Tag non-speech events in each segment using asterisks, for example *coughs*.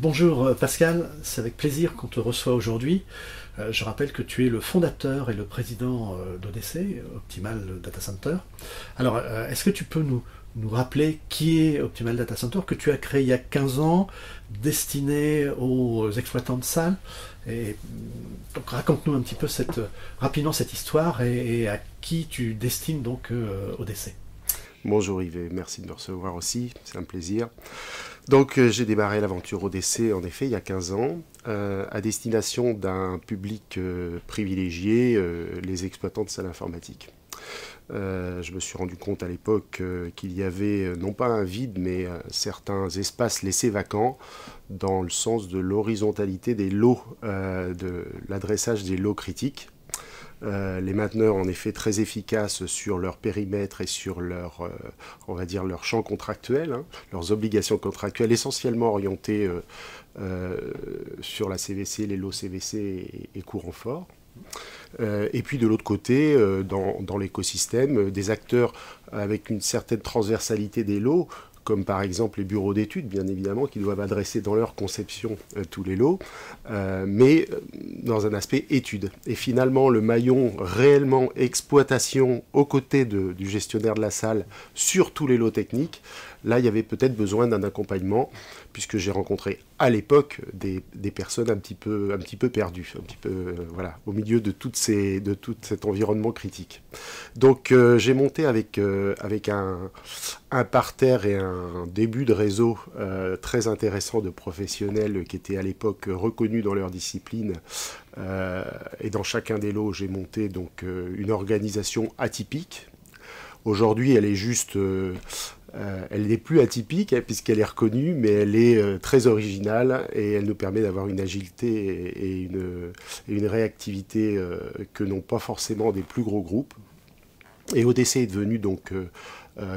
bonjour Pascal, c'est avec plaisir qu'on te reçoit aujourd'hui. je rappelle que tu es le fondateur et le président d'ODC, Optimal Data Center. Alors, est-ce que tu peux nous, rappeler qui est Optimal Data Center, que tu as créé il y a 15 ans, destiné aux exploitants de salles? Et donc raconte-nous un petit peu rapidement cette histoire et, à qui tu destines donc euh, ODC. Bonjour Yves, merci de me recevoir aussi, c'est un plaisir. Donc euh, j'ai démarré l'aventure ODC en effet il y a 15 ans, euh, à destination d'un public privilégié, les exploitants de salles informatiques. Euh, je me suis rendu compte à l'époque euh, qu'il y avait euh, non pas un vide, mais certains espaces laissés vacants dans le sens de l'horizontalité des lots, de l'adressage des lots critiques. Les mainteneurs en effet très efficaces sur leur périmètre et sur leur, on va dire leur champ contractuel, hein, leurs obligations contractuelles essentiellement orientées sur la CVC, les lots CVC et, courants forts. Euh, et puis de l'autre côté, euh, dans, l'écosystème, euh, des acteurs avec une certaine transversalité des lots, comme par exemple les bureaux d'études, bien évidemment, qui doivent adresser dans leur conception tous les lots, mais dans un aspect étude. Et finalement, le maillon réellement exploitation aux côtés du gestionnaire de la salle sur tous les lots techniques, là, il y avait peut-être besoin d'un accompagnement puisque j'ai rencontré à l'époque des, personnes un petit peu, un petit peu perdues, un petit peu, euh, voilà, au milieu de, toutes ces, de tout cet environnement critique. Donc euh, j'ai monté avec, euh, avec un, un, parterre et un début de réseau très intéressant de professionnels qui étaient à l'époque reconnus dans leur discipline. et dans chacun des lots, j'ai monté donc une organisation atypique. Aujourd'hui, elle est juste euh, elle n'est plus atypique hein, puisqu'elle est reconnue, mais elle est euh, très originale et elle nous permet d'avoir une agilité et, une, réactivité euh, que n'ont pas forcément des plus gros groupes. Et ODC est devenu donc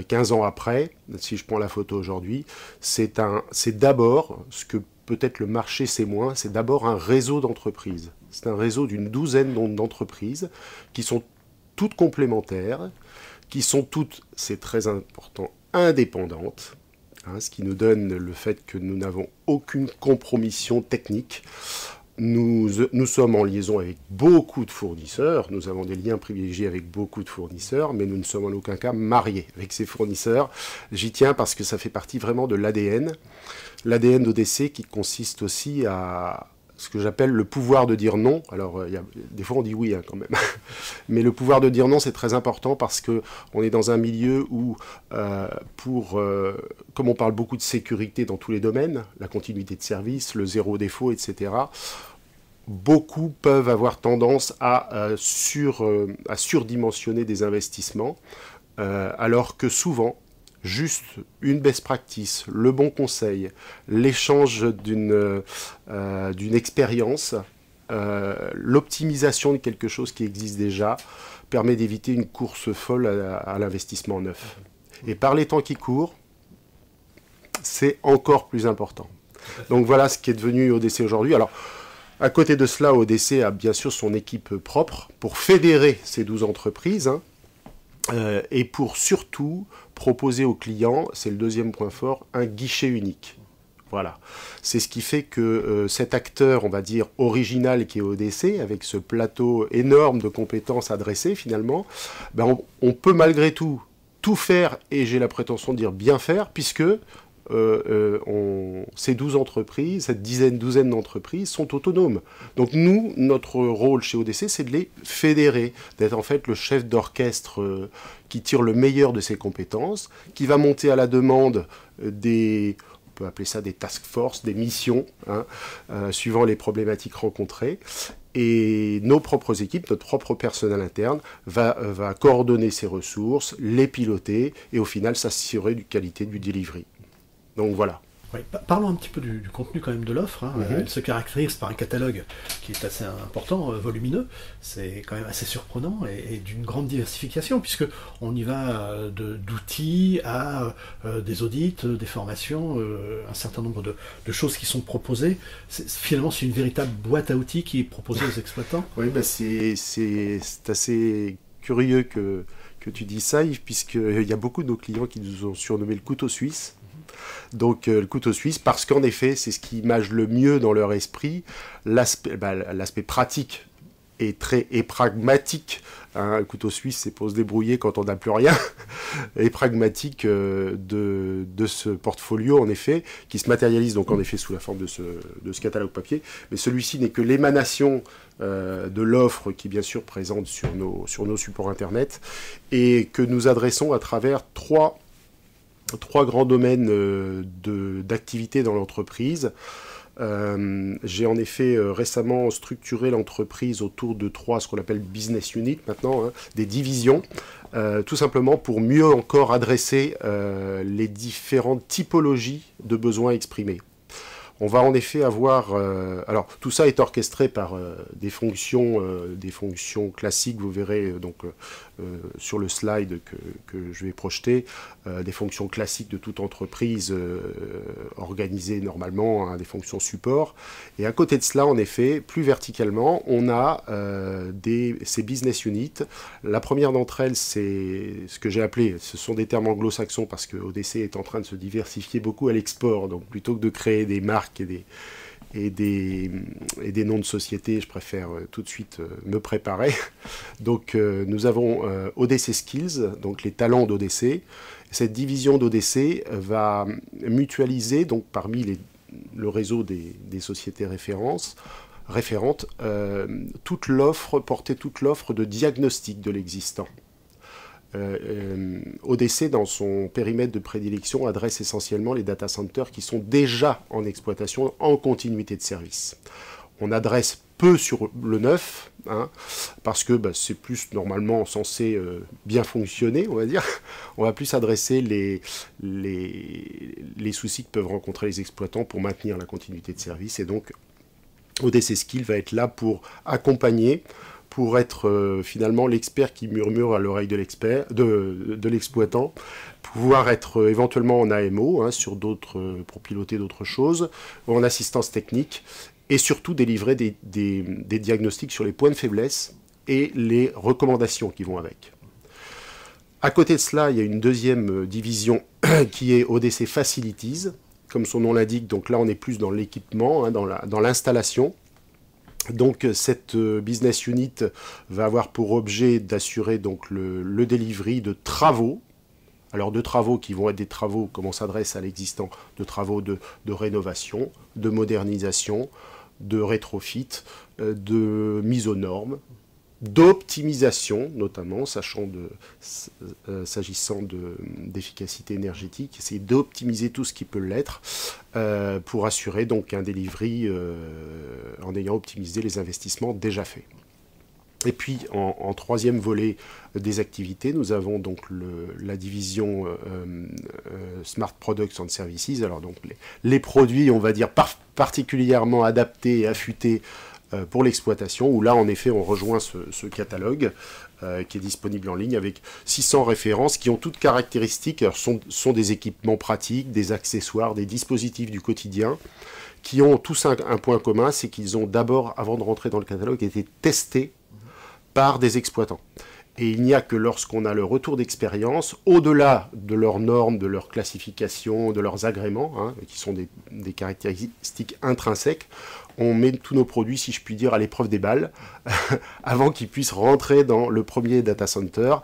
15 ans après, si je prends la photo aujourd'hui, c'est d'abord ce que peut-être le marché sait moins, c'est d'abord un réseau d'entreprises. C'est un réseau d'une douzaine d'entreprises qui sont toutes complémentaires, qui sont toutes, c'est très important, indépendante, hein, ce qui nous donne le fait que nous n'avons aucune compromission technique. Nous, sommes en liaison avec beaucoup de fournisseurs, nous avons des liens privilégiés avec beaucoup de fournisseurs, mais nous ne sommes en aucun cas mariés avec ces fournisseurs. J'y tiens parce que ça fait partie vraiment de l'ADN. L'ADN d'ODC qui consiste aussi à, ce que j'appelle le pouvoir de dire non. Alors, euh, des fois, on dit oui hein, quand même. *laughs* Mais le pouvoir de dire non, c'est très important parce que on est dans un milieu où, euh, pour, euh, comme on parle beaucoup de sécurité dans tous les domaines, la continuité de service, le zéro défaut, etc., beaucoup peuvent avoir tendance à, sur, à surdimensionner des investissements, alors que souvent, juste une best practice, le bon conseil, l'échange d'une euh, expérience, euh, l'optimisation de quelque chose qui existe déjà permet d'éviter une course folle à, l'investissement neuf. Et par les temps qui courent, c'est encore plus important. Donc voilà ce qui est devenu ODC aujourd'hui. Alors, à côté de cela, ODC a bien sûr son équipe propre pour fédérer ces 12 entreprises. Hein. Euh, et pour surtout proposer aux clients, c'est le deuxième point fort, un guichet unique. Voilà. C'est ce qui fait que euh, cet acteur, on va dire, original qui est ODC, avec ce plateau énorme de compétences adressées finalement, ben on, peut malgré tout tout faire, et j'ai la prétention de dire bien faire, puisque euh, euh, on, ces 12 entreprises, cette dizaine, douzaine d'entreprises sont autonomes. Donc nous, notre rôle chez ODC, c'est de les fédérer, d'être en fait le chef d'orchestre euh, qui tire le meilleur de ses compétences, qui va monter à la demande des, on peut appeler ça des task force, des missions, hein, suivant les problématiques rencontrées. Et nos propres équipes, notre propre personnel interne, va, va coordonner ces ressources, les piloter et au final s'assurer du qualité du delivery. Donc voilà. parlons un petit peu du, contenu quand même de l'offre. Hein. Mhm. Elle se caractérise par un catalogue qui est assez important, euh, volumineux. C'est quand même assez surprenant et, d'une grande diversification puisque on y va euh, d'outils à euh, des audits, des formations, un certain nombre de, choses qui sont proposées. Finalement, c'est une véritable boîte à outils qui est proposée aux exploitants. *laughs* Oui, bah c'est assez curieux que, que tu dis ça, Yves, puisqu'il y a beaucoup de nos clients qui nous ont surnommé le couteau suisse. Donc le couteau suisse, parce qu'en effet, c'est ce qui image le mieux dans leur esprit l'aspect bah, pratique et très et pragmatique. Hein, un couteau suisse, c'est pour se débrouiller quand on n'a plus rien. *laughs* et pragmatique euh, de, ce portfolio, en effet, qui se matérialise donc en effet sous la forme de ce, de catalogue papier. Mais celui-ci n'est que l'émanation euh, de l'offre qui, bien sûr, présente sur nos supports Internet et que nous adressons à travers trois, trois grands domaines euh, d'activité dans l'entreprise. Euh, j'ai en effet euh, récemment structuré l'entreprise autour de trois, ce qu'on appelle business unit maintenant, hein, des divisions, tout simplement pour mieux encore adresser les différentes typologies de besoins exprimés. On va en effet avoir, alors tout ça est orchestré par des fonctions, des fonctions classiques. Vous verrez donc sur le slide que, je vais projeter, des fonctions classiques de toute entreprise organisée normalement, hein, des fonctions support. Et à côté de cela, en effet, plus verticalement, on a des, ces business units. La première d'entre elles, c'est ce que j'ai appelé, ce sont des termes anglo-saxons parce que ODC est en train de se diversifier beaucoup à l'export. Donc plutôt que de créer des marques et des, et des, noms de sociétés, je préfère euh, tout de suite euh, me préparer. *laughs* Donc euh, nous avons ODC Skills, donc les talents d'ODC. Cette division d'ODC va mutualiser, donc parmi le réseau des, sociétés références, référentes, toute l'offre, porter toute l'offre de diagnostic de l'existant. Euh, euh, ODC, dans son périmètre de prédilection, adresse essentiellement les data centers qui sont déjà en exploitation en continuité de service. On adresse peu sur le neuf, hein, parce que bah, c'est plus normalement censé euh, bien fonctionner, on va dire. *laughs* On va plus adresser les, les, les, soucis que peuvent rencontrer les exploitants pour maintenir la continuité de service. Et donc, ODC Skill va être là pour accompagner pour être euh, finalement l'expert qui murmure à l'oreille de l'expert, de, l'exploitant, pouvoir être euh, éventuellement en AMO hein, sur d'autres, euh, pour piloter d'autres choses, en assistance technique, et surtout délivrer des, diagnostics sur les points de faiblesse et les recommandations qui vont avec. À côté de cela, il y a une deuxième division *coughs* qui est ODC Facilities, comme son nom l'indique, donc là on est plus dans l'équipement, hein, dans l'installation. Donc cette euh, business unit va avoir pour objet d'assurer donc le, le, delivery de travaux. Alors de travaux qui vont être des travaux, comme on s'adresse à l'existant, de travaux de, rénovation, de modernisation, de rétrofit, euh, de mise aux normes, d'optimisation, notamment, sachant de, euh, s'agissant d'efficacité énergétique, essayer d'optimiser tout ce qui peut l'être euh, pour assurer donc un delivery euh, en ayant optimisé les investissements déjà faits. Et puis en, troisième volet des activités, nous avons donc la division Smart Products and Services. Alors donc les, produits, on va dire particulièrement adaptés et affûtés pour l'exploitation, où là, en effet, on rejoint ce, catalogue euh, qui est disponible en ligne avec 600 références qui ont toutes caractéristiques, sont, sont, des équipements pratiques, des accessoires, des dispositifs du quotidien, qui ont tous un, point commun, c'est qu'ils ont d'abord, avant de rentrer dans le catalogue, été testés par des exploitants. Et il n'y a que lorsqu'on a le retour d'expérience, au-delà de leurs normes, de leurs classifications, de leurs agréments, hein, qui sont des, caractéristiques intrinsèques, on met tous nos produits, si je puis dire, à l'épreuve des balles, *laughs* avant qu'ils puissent rentrer dans le premier data center.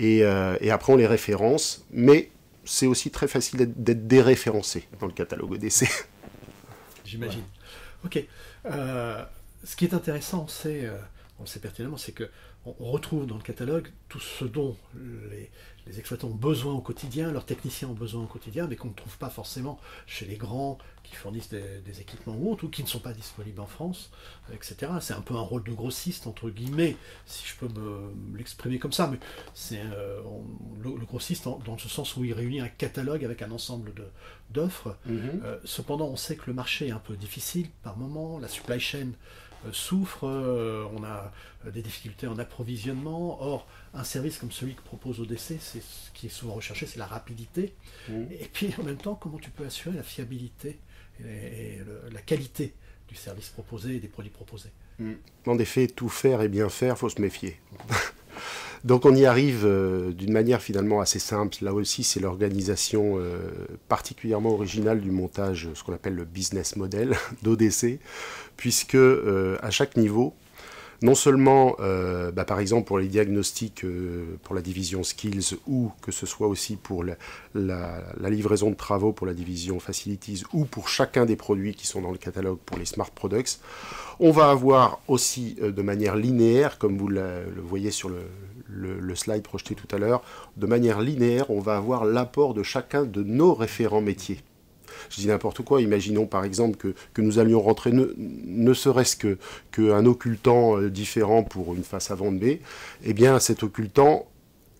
Euh, et, après, on les référence. Mais c'est aussi très facile d'être déréférencé dans le catalogue ODC. J'imagine. Ok. Euh, ce qui est intéressant, c'est, on sait pertinemment, c'est que on retrouve dans le catalogue tout ce dont les, les exploitants ont besoin au quotidien, leurs techniciens ont besoin au quotidien, mais qu'on ne trouve pas forcément chez les grands qui fournissent des, équipements ou autres, ou qui ne sont pas disponibles en France, etc. C'est un peu un rôle de grossiste, entre guillemets, si je peux me, l'exprimer comme ça, mais c'est euh, le, grossiste dans, ce sens où il réunit un catalogue avec un ensemble d'offres. Mhm. Euh, cependant, on sait que le marché est un peu difficile par moment, la supply chain euh, souffre, on a des difficultés en approvisionnement. Or, un service comme celui que propose ODC, c'est ce qui est souvent recherché, c'est la rapidité. Et puis en même temps, comment tu peux assurer la fiabilité et, la qualité du service proposé et des produits proposés? En effet, tout faire et bien faire, faut se méfier. *laughs* Donc on y arrive euh, d'une manière finalement assez simple. Là aussi, c'est l'organisation euh, particulièrement originale du montage, ce qu'on appelle le business model *laughs* d'ODC, puisque euh, à chaque niveau, non seulement, bah, par exemple, pour les diagnostics pour la division skills, ou que ce soit aussi pour la, livraison de travaux pour la division facilities, ou pour chacun des produits qui sont dans le catalogue pour les smart products, on va avoir aussi de manière linéaire, comme vous le voyez sur le, slide projeté tout à l'heure, de manière linéaire, on va avoir l'apport de chacun de nos référents métiers. Je dis n'importe quoi, imaginons par exemple que, nous allions rentrer ne, serait-ce que qu'un occultant euh, différent pour une face avant de B, eh bien cet occultant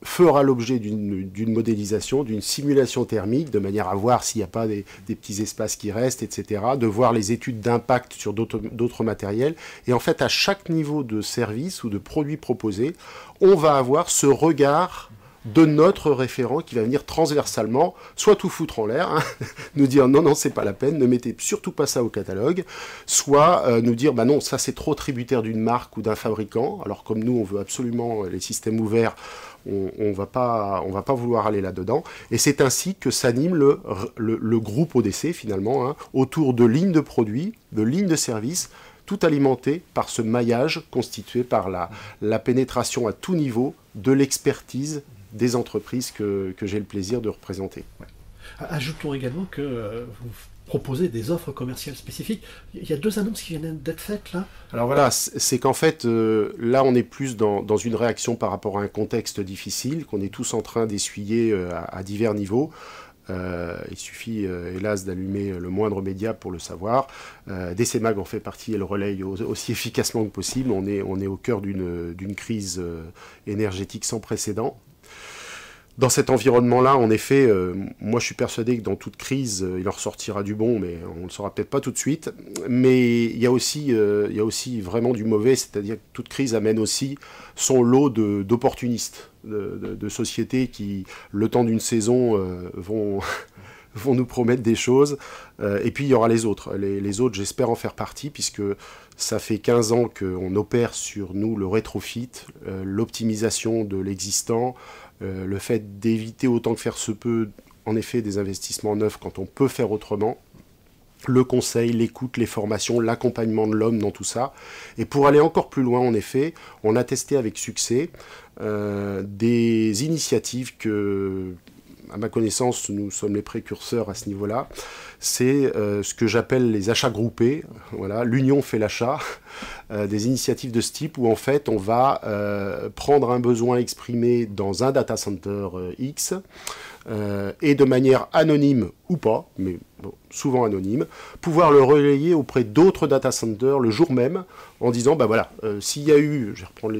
fera l'objet d'une modélisation, d'une simulation thermique, de manière à voir s'il n'y a pas des, petits espaces qui restent, etc., de voir les études d'impact sur d'autres matériels. Et en fait, à chaque niveau de service ou de produit proposé, on va avoir ce regard de notre référent qui va venir transversalement, soit tout foutre en l'air, hein, *laughs* nous dire non, non, c'est pas la peine, ne mettez surtout pas ça au catalogue, soit euh, nous dire bah non, ça c'est trop tributaire d'une marque ou d'un fabricant, alors comme nous on veut absolument les systèmes ouverts, on, va pas, vouloir aller là-dedans. Et c'est ainsi que s'anime le, le, groupe ODC finalement, hein, autour de lignes de produits, de lignes de services, tout alimenté par ce maillage constitué par la, la pénétration à tout niveau de l'expertise des entreprises que, que j'ai le plaisir de représenter. Ajoutons également que euh, vous proposer des offres commerciales spécifiques. Il y a deux annonces qui viennent d'être faites là. Alors voilà, c'est qu'en fait, euh, là on est plus dans, dans, une réaction par rapport à un contexte difficile qu'on est tous en train d'essuyer euh, à, divers niveaux. Euh, il suffit hélas d'allumer le moindre média pour le savoir. DCMAG en fait partie et le relaye aussi *laughs* efficacement que possible. On est, on est au cœur d'une crise énergétique sans précédent dans cet environnement-là, en effet, euh, moi je suis persuadé que dans toute crise, euh, il en ressortira du bon, mais on ne le saura peut-être pas tout de suite. Mais il y a aussi, euh, il y a aussi vraiment du mauvais, c'est-à-dire que toute crise amène aussi son lot d'opportunistes, de, sociétés qui, le temps d'une saison, *laughs* vont, nous promettre des choses. et puis il y aura les autres. Les, les autres, j'espère en faire partie, puisque ça fait 15 ans qu'on opère sur nous le rétrofit, l'optimisation de l'existant. Euh, le fait d'éviter autant que faire se peut, en effet, des investissements neufs quand on peut faire autrement, le conseil, l'écoute, les formations, l'accompagnement de l'homme dans tout ça. Et pour aller encore plus loin, en effet, on a testé avec succès euh, des initiatives que, à ma connaissance, nous sommes les précurseurs à ce niveau-là. C'est euh, ce que j'appelle les achats groupés. Voilà, l'union fait l'achat. *laughs* Euh, des initiatives de ce type où en fait on va euh, prendre un besoin exprimé dans un data center X et de manière anonyme ou pas, mais souvent anonyme, pouvoir le relayer auprès d'autres data centers le jour même en disant, bah voilà, euh, s'il y a eu, je vais reprendre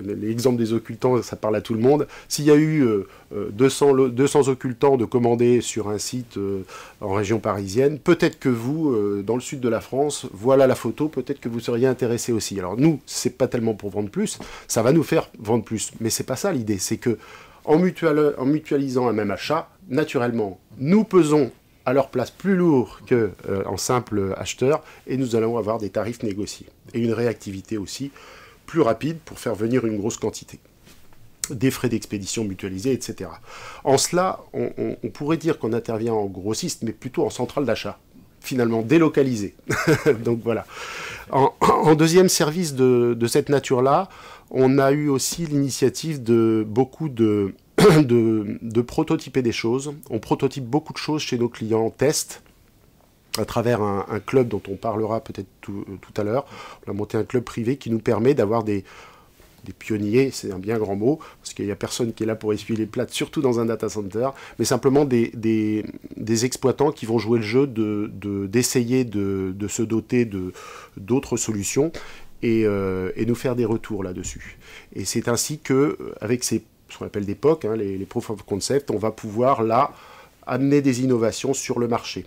l'exemple des occultants, ça parle à tout le monde, s'il y a eu 200, euh, 200, euh, occultants de commander sur un site en région parisienne, peut-être que vous, dans le sud de la France, voilà la photo, peut-être que vous seriez intéressé aussi. Alors nous, c'est pas tellement pour vendre plus, ça va nous faire vendre plus, mais c'est pas ça l'idée, c'est que en, mutualisant un même achat, naturellement, nous pesons à leur place plus lourd qu'en euh, simple acheteur et nous allons avoir des tarifs négociés et une réactivité aussi plus rapide pour faire venir une grosse quantité des frais d'expédition mutualisés, etc. En cela, on, pourrait dire qu'on intervient en grossiste, mais plutôt en centrale d'achat, finalement délocalisé. *laughs* Donc voilà. En, deuxième service de cette nature-là, on a eu aussi l'initiative de beaucoup *coughs* de de, prototyper des choses. On prototype beaucoup de choses chez nos clients en test à travers un, club dont on parlera peut-être tout, à l'heure. On a monté un club privé qui nous permet d'avoir des, pionniers, c'est un bien grand mot, parce qu'il n'y a personne qui est là pour essuyer les plates, surtout dans un data center, mais simplement des, exploitants qui vont jouer le jeu d'essayer de, de, se doter d'autres solutions et, euh, et, nous faire des retours là-dessus. Et c'est ainsi que, avec ces ce qu'on appelle des POC, hein, les, proof of concept, on va pouvoir là amener des innovations sur le marché.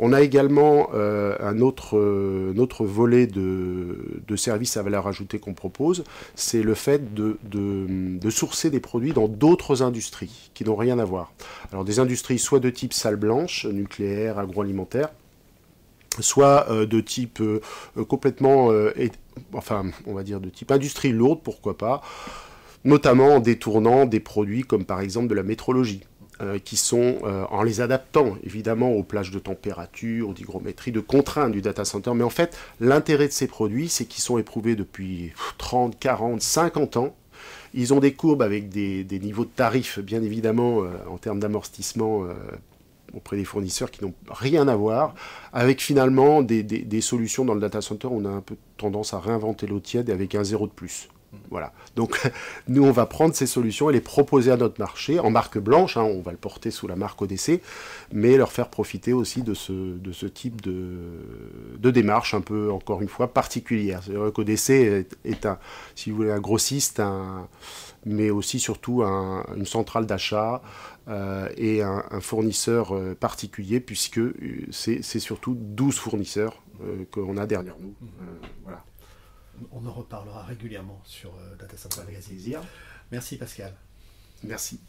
On a également euh, un, autre, euh, volet de, services à valeur ajoutée qu'on propose, c'est le fait de, de, sourcer des produits dans d'autres industries qui n'ont rien à voir. Alors des industries soit de type salle blanche, nucléaire, agroalimentaire, soit euh, de type complètement, enfin on va dire de type industrie lourde, pourquoi pas, notamment en détournant des produits comme par exemple de la métrologie. Euh, qui sont, euh, en les adaptant évidemment aux plages de température, aux hygrométries, de contraintes du data center. Mais en fait, l'intérêt de ces produits, c'est qu'ils sont éprouvés depuis 30, 40, 50 ans. Ils ont des courbes avec des, niveaux de tarifs, bien évidemment, euh, en termes d'amortissement auprès des fournisseurs qui n'ont rien à voir, avec finalement des, des, solutions dans le data center, on a un peu tendance à réinventer l'eau tiède avec un zéro de plus. Voilà. Donc, *laughs* nous, on va prendre ces solutions et les proposer à notre marché en marque blanche. Hein, on va le porter sous la marque ODC, mais leur faire profiter aussi de ce, type de, démarche un peu, encore une fois, particulière. C'est vrai qu'ODC est, un, si vous voulez, un grossiste, un, mais aussi surtout une centrale d'achat euh, et un, fournisseur euh, particulier, puisque euh, c'est surtout 12 fournisseurs qu'on a derrière nous. voilà on en reparlera régulièrement sur euh, Data Center Magazine. Merci Pascal. Merci.